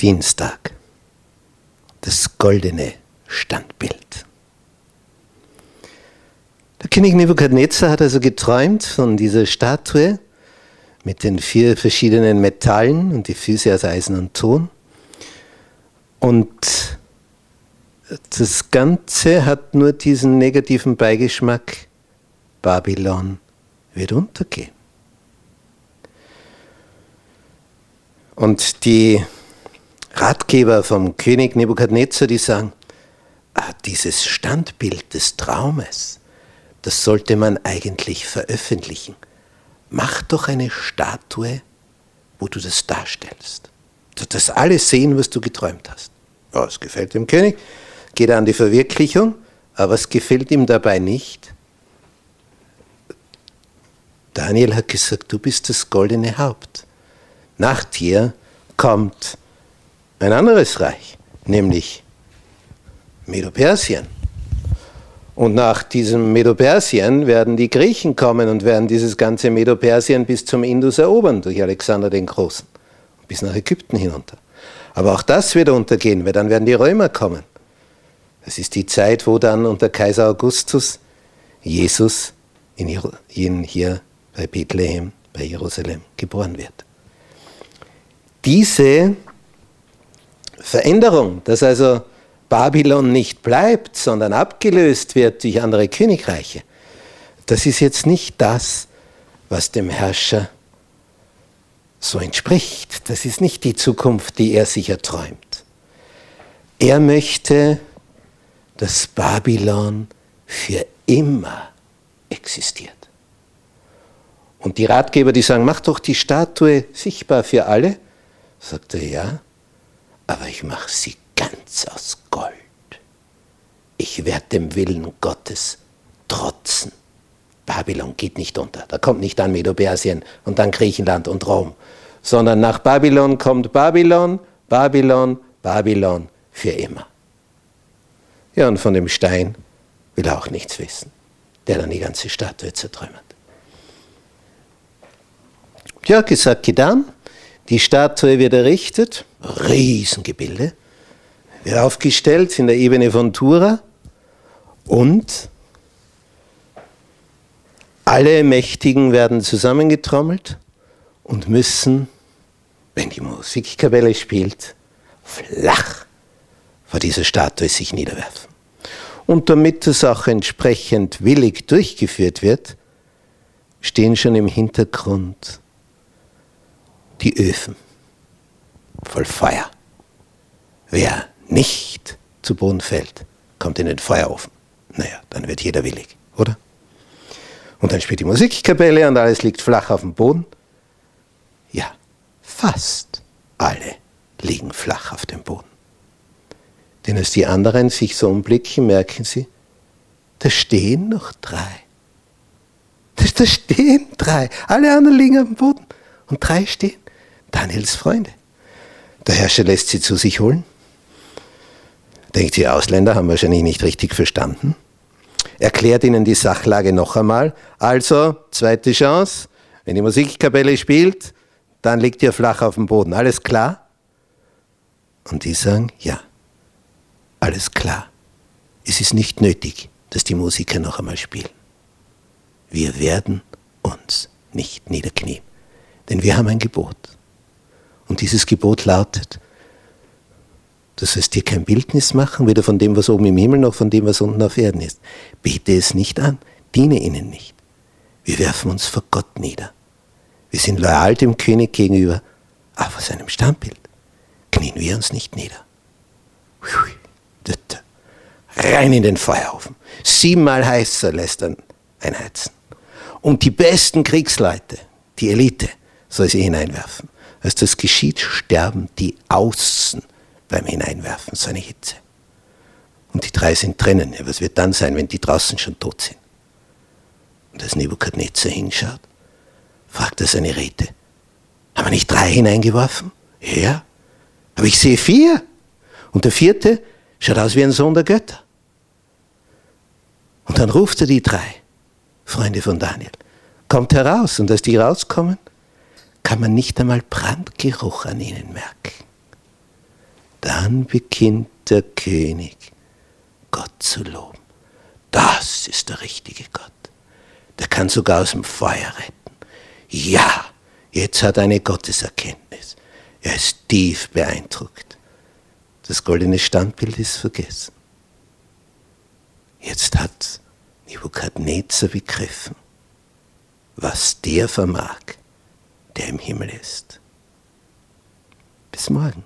Dienstag. Das goldene Standbild. Der König Nebukadnezar hat also geträumt von dieser Statue mit den vier verschiedenen Metallen und die Füße aus Eisen und Ton. Und das Ganze hat nur diesen negativen Beigeschmack, Babylon wird untergehen. Und die Ratgeber vom König Nebukadnezar, die sagen, ah, dieses Standbild des Traumes, das sollte man eigentlich veröffentlichen. Mach doch eine Statue, wo du das darstellst. Dass alle sehen, was du geträumt hast. Ja, es gefällt dem König, geht an die Verwirklichung, aber es gefällt ihm dabei nicht. Daniel hat gesagt, du bist das goldene Haupt. Nach dir kommt ein anderes Reich, nämlich Medo-Persien. Und nach diesem Medo-Persien werden die Griechen kommen und werden dieses ganze Medo-Persien bis zum Indus erobern durch Alexander den Großen, bis nach Ägypten hinunter. Aber auch das wird untergehen, weil dann werden die Römer kommen. Das ist die Zeit, wo dann unter Kaiser Augustus Jesus in hier bei Bethlehem, bei Jerusalem geboren wird. Diese Veränderung, dass also Babylon nicht bleibt, sondern abgelöst wird durch andere Königreiche, das ist jetzt nicht das, was dem Herrscher so entspricht. Das ist nicht die Zukunft, die er sich erträumt. Er möchte, dass Babylon für immer existiert. Und die Ratgeber, die sagen, mach doch die Statue sichtbar für alle, sagt er, ja, aber ich mache sie ganz aus Gold. Ich werde dem Willen Gottes trotzen. Babylon geht nicht unter. Da kommt nicht an Medo-Persien und dann Griechenland und Rom, sondern nach Babylon kommt Babylon, Babylon, Babylon für immer. Ja, und von dem Stein will er auch nichts wissen, der dann die ganze Statue zertrümmert. Ja, gesagt, getan. Die Statue wird errichtet, Riesengebilde, wird aufgestellt in der Ebene von Tura und alle Mächtigen werden zusammengetrommelt und müssen, wenn die Musikkapelle spielt, flach vor dieser Statue sich niederwerfen. Und damit das auch entsprechend willig durchgeführt wird, stehen schon im Hintergrund die Öfen voll Feuer. Wer nicht zu Boden fällt, kommt in den Feuerofen. Naja, dann wird jeder willig, oder? Und dann spielt die Musikkapelle und alles liegt flach auf dem Boden. Ja, fast alle liegen flach auf dem Boden. Denn als die anderen sich so umblicken, merken sie, da stehen noch drei. Da, stehen drei. Alle anderen liegen auf dem Boden und drei stehen. Daniels Freunde. Der Herrscher lässt sie zu sich holen. Denkt, die Ausländer haben wahrscheinlich nicht richtig verstanden. Erklärt ihnen die Sachlage noch einmal. Also, zweite Chance, wenn die Musikkapelle spielt, dann liegt ihr flach auf dem Boden. Alles klar? Und die sagen, ja, alles klar. Es ist nicht nötig, dass die Musiker noch einmal spielen. Wir werden uns nicht niederknien, denn wir haben ein Gebot. Und dieses Gebot lautet, du sollst dir kein Bildnis machen, weder von dem, was oben im Himmel, noch von dem, was unten auf Erden ist. Bete es nicht an, diene ihnen nicht. Wir werfen uns vor Gott nieder. Wir sind loyal dem König gegenüber, aber vor seinem Standbild knien wir uns nicht nieder. Rein in den Feuerofen. Siebenmal heißer lässt er einheizen. Und die besten Kriegsleute, die Elite, soll sie hineinwerfen. Als das geschieht, sterben die außen beim Hineinwerfen, so eine Hitze. Und die drei sind drinnen. Ja, was wird dann sein, wenn die draußen schon tot sind? Und als Nebukadnezar hinschaut, fragt er seine Räte, haben wir nicht drei hineingeworfen? Ja, aber ich sehe vier. Und der vierte schaut aus wie ein Sohn der Götter. Und dann ruft er die drei, Freunde von Daniel, kommt heraus. Und als die rauskommen, kann man nicht einmal Brandgeruch an ihnen merken. dann beginnt der König, Gott zu loben. Das ist der richtige Gott. Der kann sogar aus dem Feuer retten. Ja, jetzt hat er eine Gotteserkenntnis. Er ist tief beeindruckt. Das goldene Standbild ist vergessen. Jetzt hat Nebukadnezar begriffen, was der vermag, der im Himmel ist. Bis morgen.